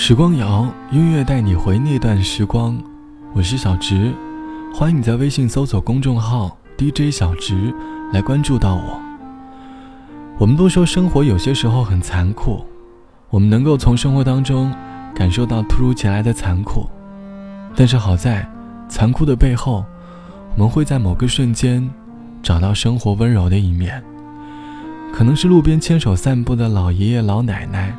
时光谣，音乐带你回那段时光。我是小直，欢迎你在微信搜索公众号 DJ 小直来关注到我。我们都说生活有些时候很残酷，我们能够从生活当中感受到突如其来的残酷，但是好在残酷的背后，我们会在某个瞬间找到生活温柔的一面。可能是路边牵手散步的老爷爷老奶奶，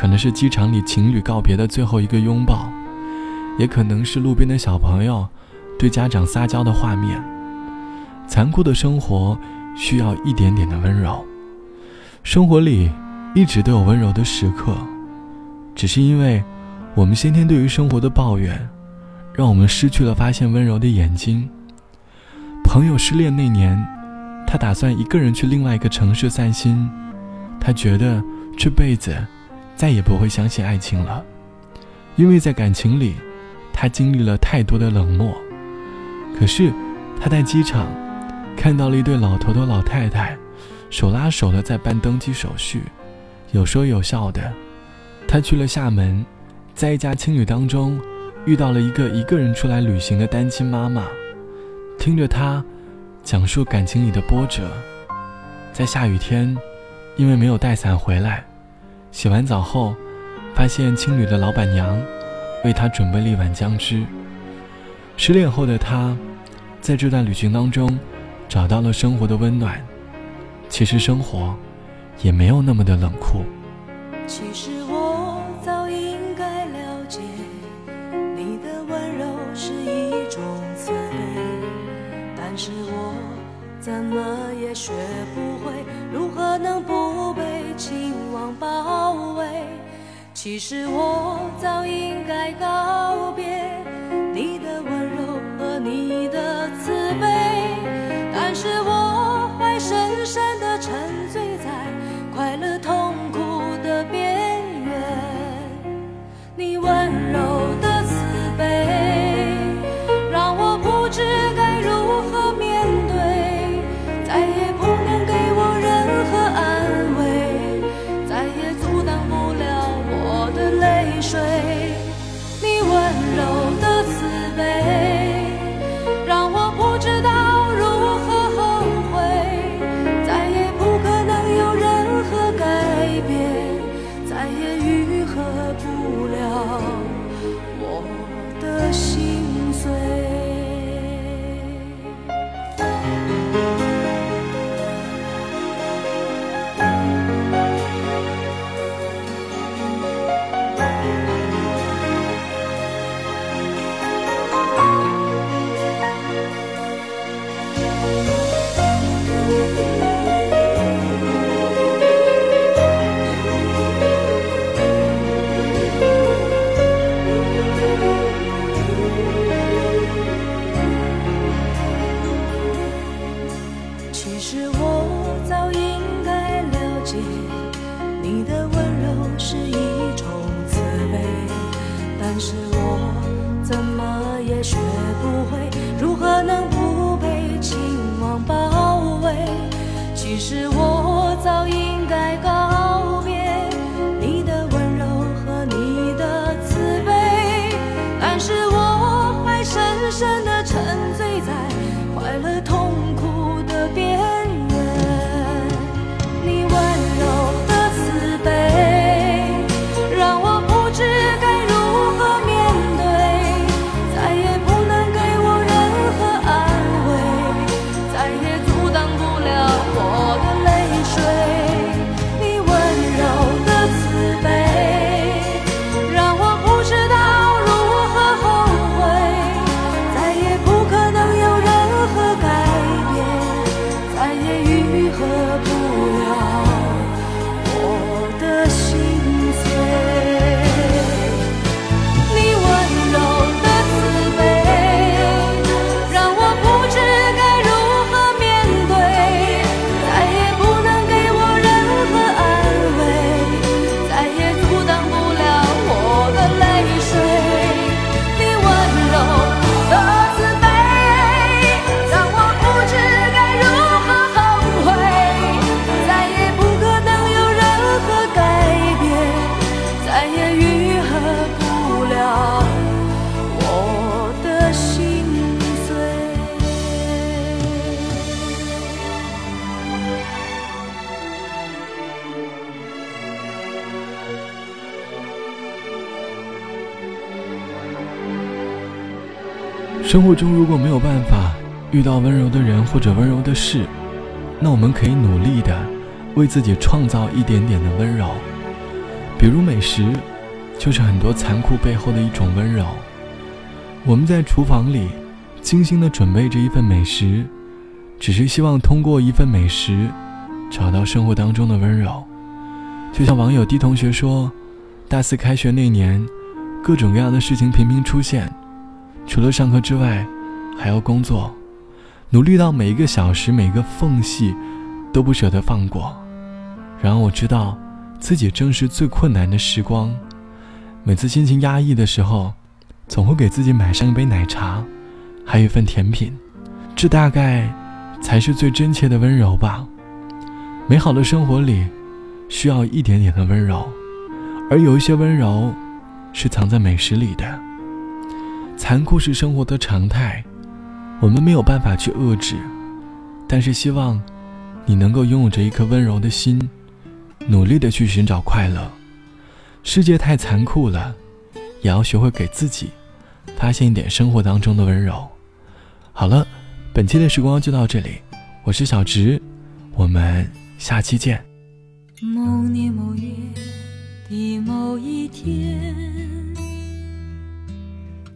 可能是机场里情侣告别的最后一个拥抱，也可能是路边的小朋友对家长撒娇的画面。残酷的生活需要一点点的温柔。生活里一直都有温柔的时刻，只是因为我们先天对于生活的抱怨，让我们失去了发现温柔的眼睛。朋友失恋那年，他打算一个人去另外一个城市散心，他觉得这辈子再也不会相信爱情了，因为在感情里，他经历了太多的冷漠。可是他在机场看到了一对老头头老太太。手拉手的在办登机手续，有说有笑的。他去了厦门，在一家青旅当中遇到了一个一个人出来旅行的单亲妈妈，听着她讲述感情里的波折。在下雨天，因为没有带伞回来，洗完澡后，发现青旅的老板娘为他准备了一碗姜汁。失恋后的他，在这段旅行当中找到了生活的温暖。其实生活也没有那么的冷酷。其实我早应该了解，你的温柔是一种慈悲，但是我怎么也学不其实我早应该告别你的温柔和你的慈悲，但是我生活中如果没有办法遇到温柔的人或者温柔的事，那我们可以努力的为自己创造一点点的温柔。比如美食，就是很多残酷背后的一种温柔。我们在厨房里精心的准备着一份美食，只是希望通过一份美食，找到生活当中的温柔。就像网友 D 同学说，大四开学那年，各种各样的事情频频出现，除了上课之外，还要工作，努力到每一个小时、每一个缝隙，都不舍得放过。然后我知道，自己正是最困难的时光。每次心情压抑的时候，总会给自己买上一杯奶茶，还有一份甜品，这大概才是最真切的温柔吧。美好的生活里。需要一点点的温柔，而有一些温柔，是藏在美食里的。残酷是生活的常态，我们没有办法去遏制，但是希望你能够拥有着一颗温柔的心，努力的去寻找快乐。世界太残酷了，也要学会给自己发现一点生活当中的温柔。好了，本期的时光就到这里，我是小直，我们下期见。某年某月的某一天，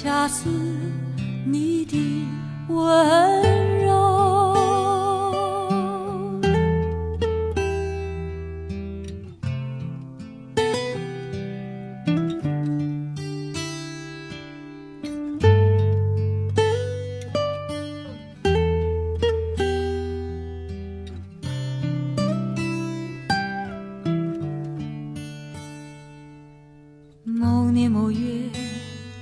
恰似你的温柔。某年某月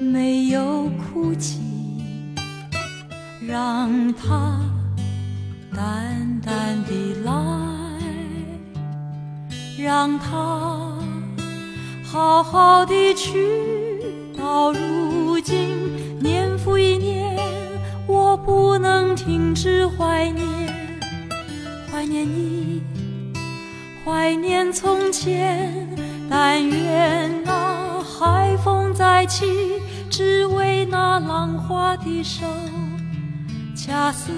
没有哭泣，让它淡淡的来，让它好好的去。到如今，年复一年，我不能停止怀念，怀念你，怀念从前。起，只为那浪花的手，恰似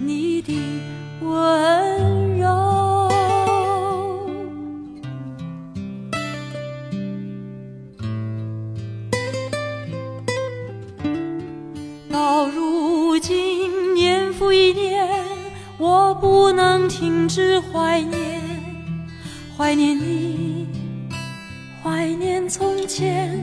你的温柔。到如今，年复一年，我不能停止怀念，怀念你。怀念从前，